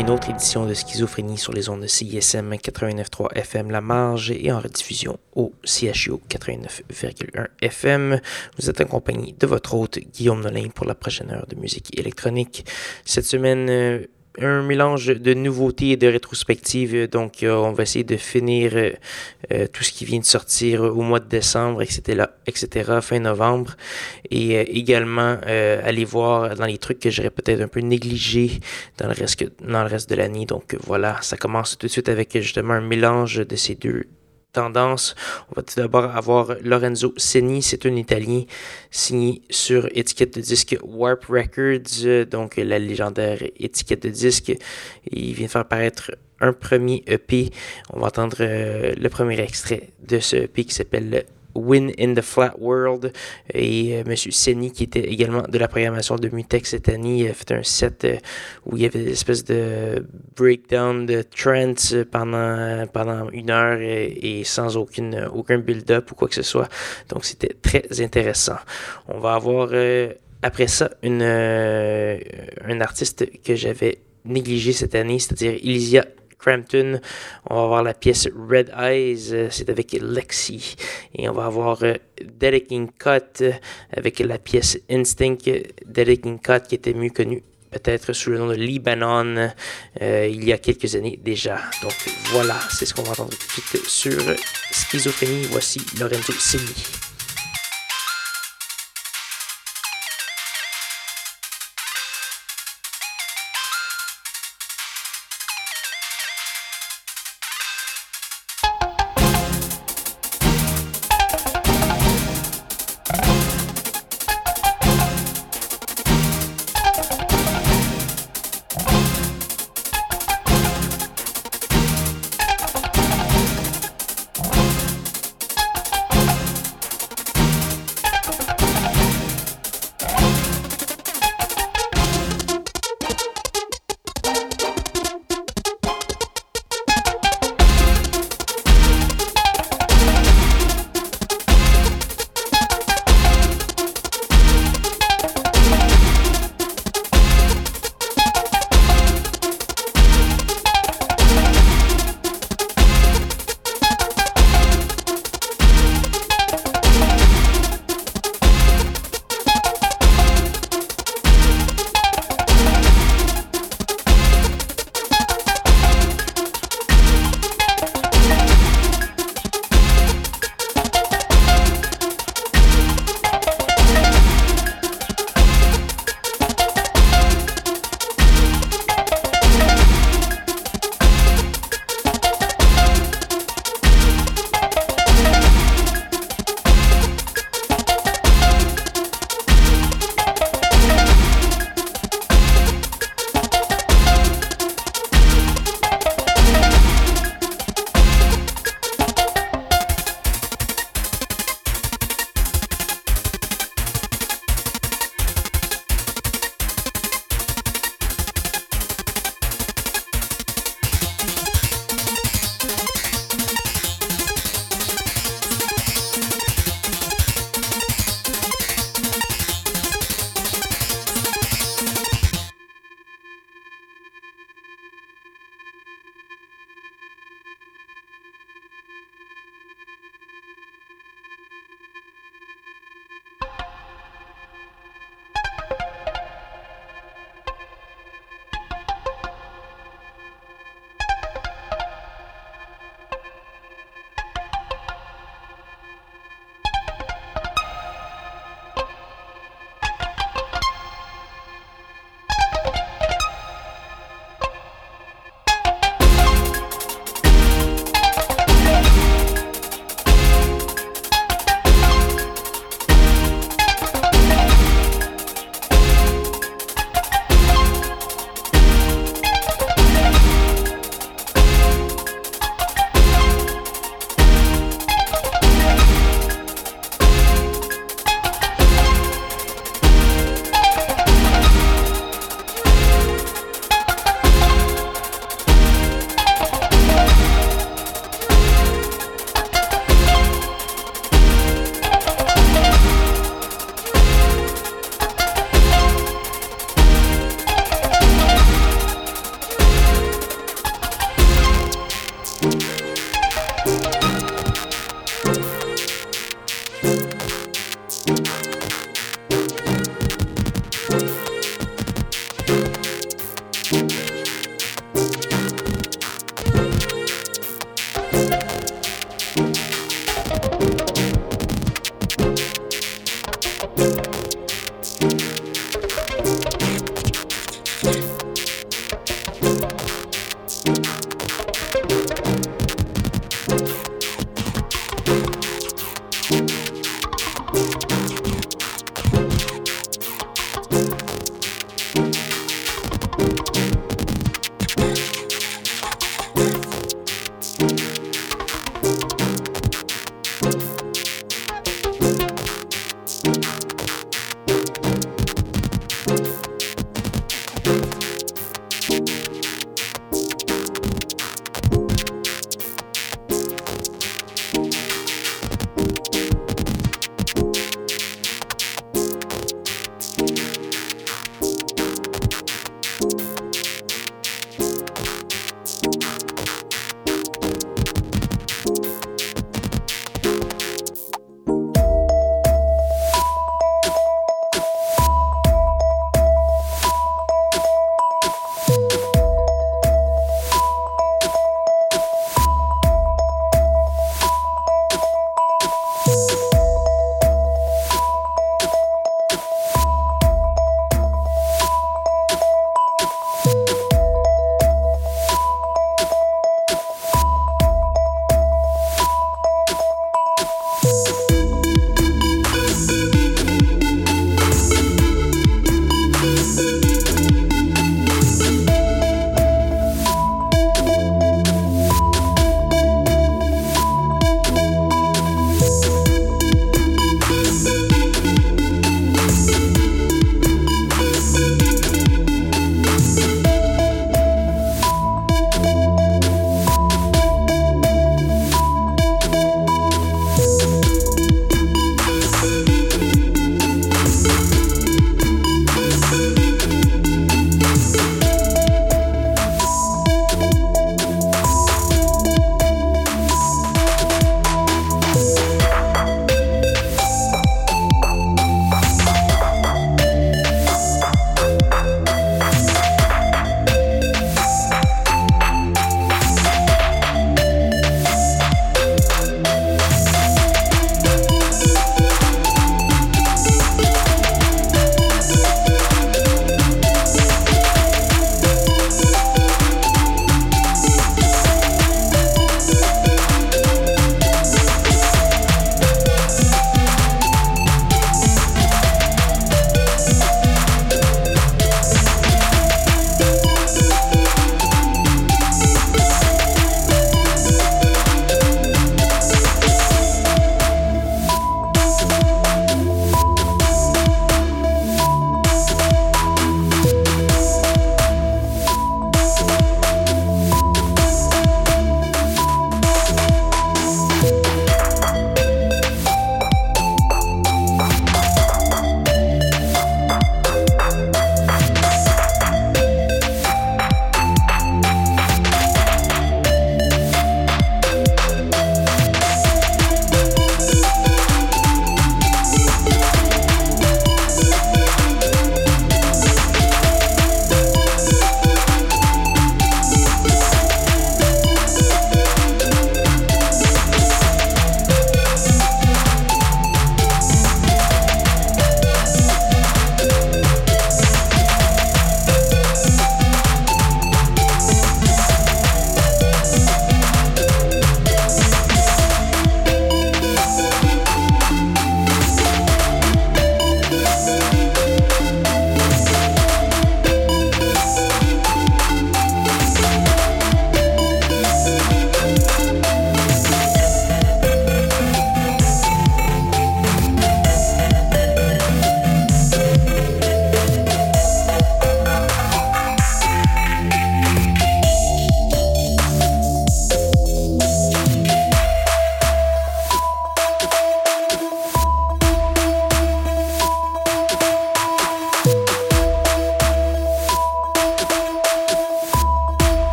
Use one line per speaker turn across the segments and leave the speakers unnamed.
une autre édition de Schizophrénie sur les ondes de CISM 89.3 FM La Marge et en rediffusion au CHU 89.1 FM. Vous êtes accompagné de votre hôte Guillaume Nolin pour la prochaine heure de musique électronique. Cette semaine, euh, un mélange de nouveautés et de rétrospectives. Donc, euh, on va essayer de finir euh, euh, tout ce qui vient de sortir au mois de décembre, etc., fin novembre. Et également aller voir dans les trucs que j'aurais peut-être un peu négligés dans le reste, dans le reste de l'année. Donc, voilà, ça commence tout de suite avec justement un mélange de ces deux tendance. On va tout d'abord avoir Lorenzo Seni, c'est un Italien signé sur étiquette de disque Warp Records, donc la légendaire étiquette de disque. Il vient de faire paraître un premier EP. On va entendre euh, le premier extrait de ce EP qui s'appelle Win in the Flat World. Et euh, Monsieur Seni, qui était également de la programmation de Mutex cette année, a fait un set euh, où il y avait des espèces de breakdown de trance pendant, pendant une heure et, sans aucune, aucun build-up ou quoi que ce soit. Donc c'était très intéressant. On va avoir euh, après ça une, un artiste que j'avais négligé cette année, c'est-à-dire Elysia Crampton. On va avoir la pièce Red Eyes, euh, c'est avec Lexi. Et on va avoir euh, King Cut avec la pièce Instinct. King Cut qui était mieux connu peut-être sous le nom de Libanon euh, il y a quelques années déjà. Donc voilà, c'est ce qu'on va entendre tout de suite sur Schizophrénie. Voici Lorenzo Segni.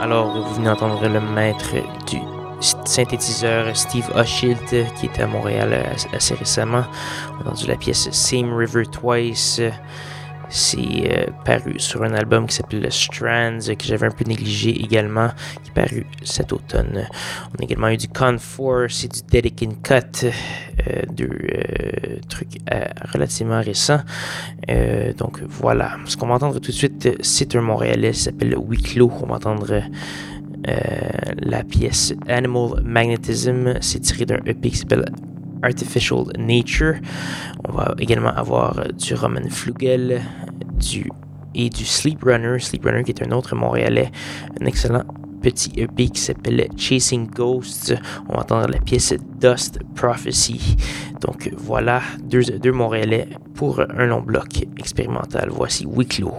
Alors, vous venez d'entendre le maître du synthétiseur Steve Oshilt qui était à Montréal euh, assez récemment. On a entendu la pièce Same River Twice. C'est euh, paru sur un album qui s'appelle Strands, que j'avais un peu négligé également, qui est paru cet automne. On a également eu du Conforce et du Dedican Cut, euh, deux trucs relativement récents. donc voilà. Ce qu'on va entendre tout de suite, c'est un Montréalais qui s'appelle Wicklow. On va entendre euh, la pièce Animal Magnetism, c'est tiré d'un EP qui s'appelle Artificial Nature. On va également avoir du Roman Flugel du, et du Sleep Runner. Sleep Runner qui est un autre Montréalais, un excellent petit EP qui s'appelle Chasing Ghosts. On va entendre la pièce Dust Prophecy. Donc voilà, deux, deux Montréalais pour un long bloc expérimental. Voici Wicklow.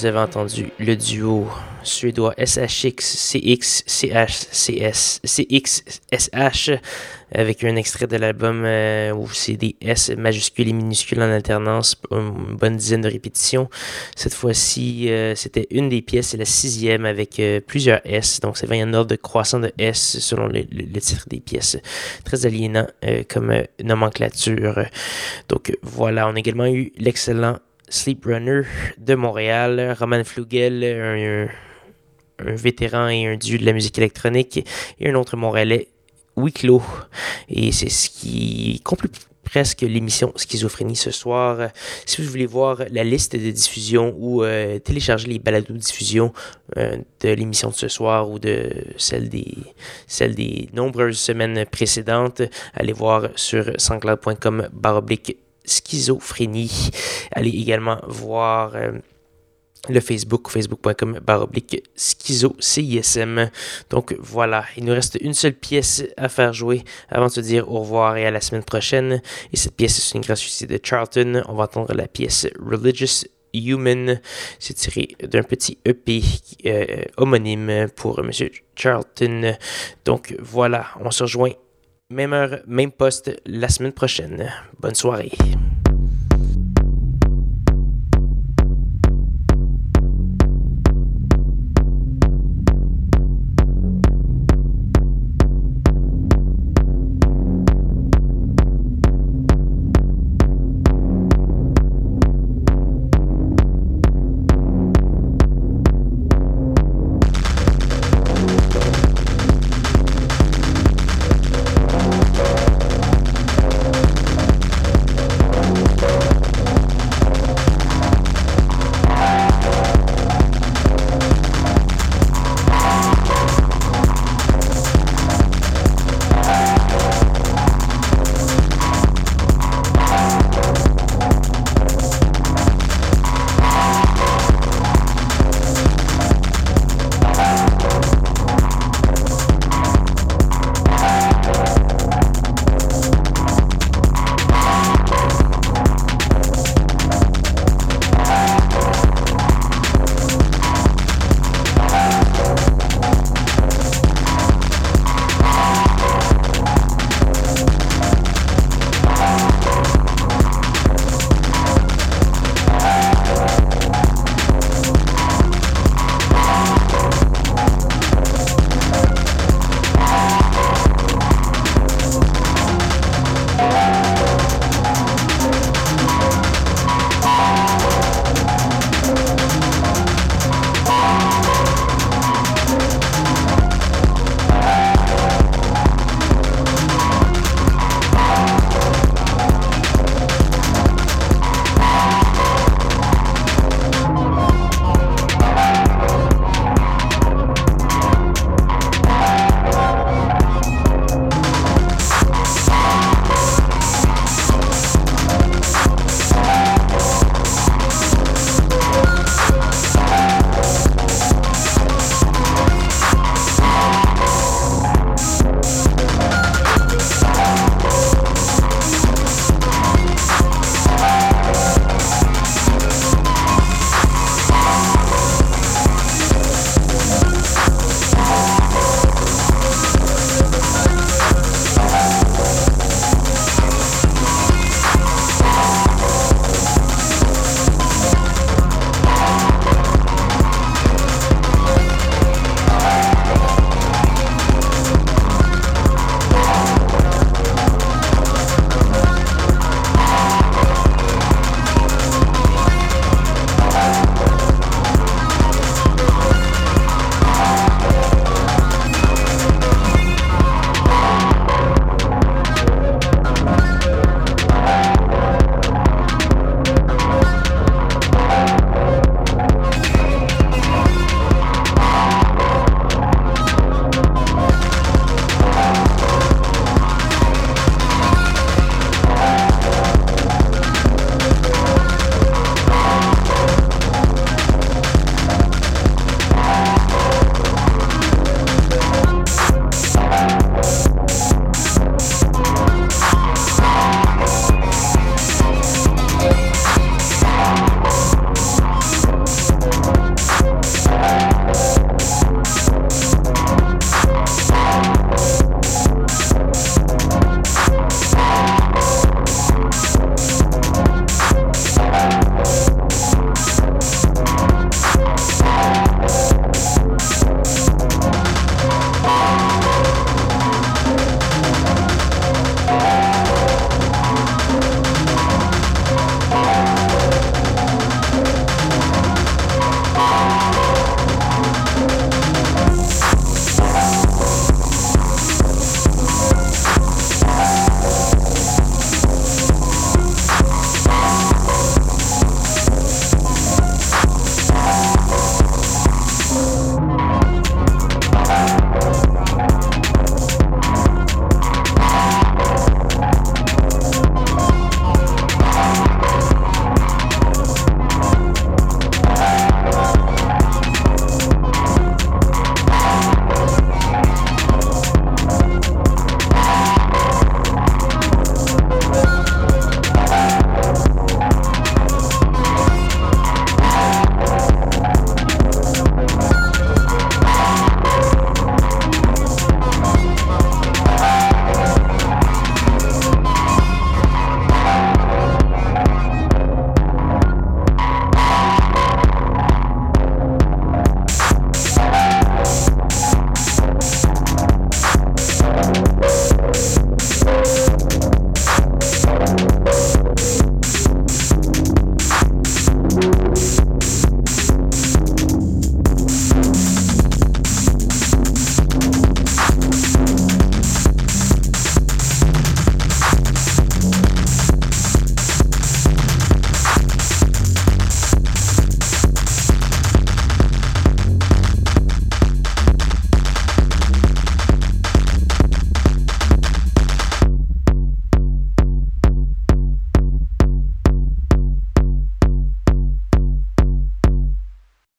Vous avez entendu le duo suédois SHX CX CH CS CX SH avec un extrait de l'album euh, où c'est des S majuscules et minuscules en alternance, une bonne dizaine de répétitions. Cette fois-ci, euh, c'était une des pièces, c'est la sixième avec euh, plusieurs S, donc c'est vraiment un ordre croissant de S selon le, le titre des pièces. Très aliénant comme nomenclature. Donc voilà, on a également eu l'excellent Sleep Runner de Montréal, Roman Flugel, un, vétéran et un dieu de la musique électronique, et un autre Montréalais, Wicklow. Et c'est ce qui complète presque l'émission Schizophrénie ce soir. Si vous voulez voir la liste de diffusion ou euh, télécharger les balados diffusion euh, de l'émission de ce soir ou de celle des, celle des nombreuses semaines précédentes, allez voir sur sanscloud.com baroblique schizophrénie. Allez également voir euh, le Facebook, facebook.com baroblique schizo CISM. Donc voilà, il nous reste une seule pièce à faire jouer avant de se dire au revoir et à la semaine prochaine. Et cette pièce, c'est une gratuité de Charlton. On va entendre la pièce Religious Human. C'est tiré d'un petit EP euh, homonyme pour Monsieur Charlton. Donc voilà, on se rejoint même heure, même poste la semaine prochaine. Bonne soirée.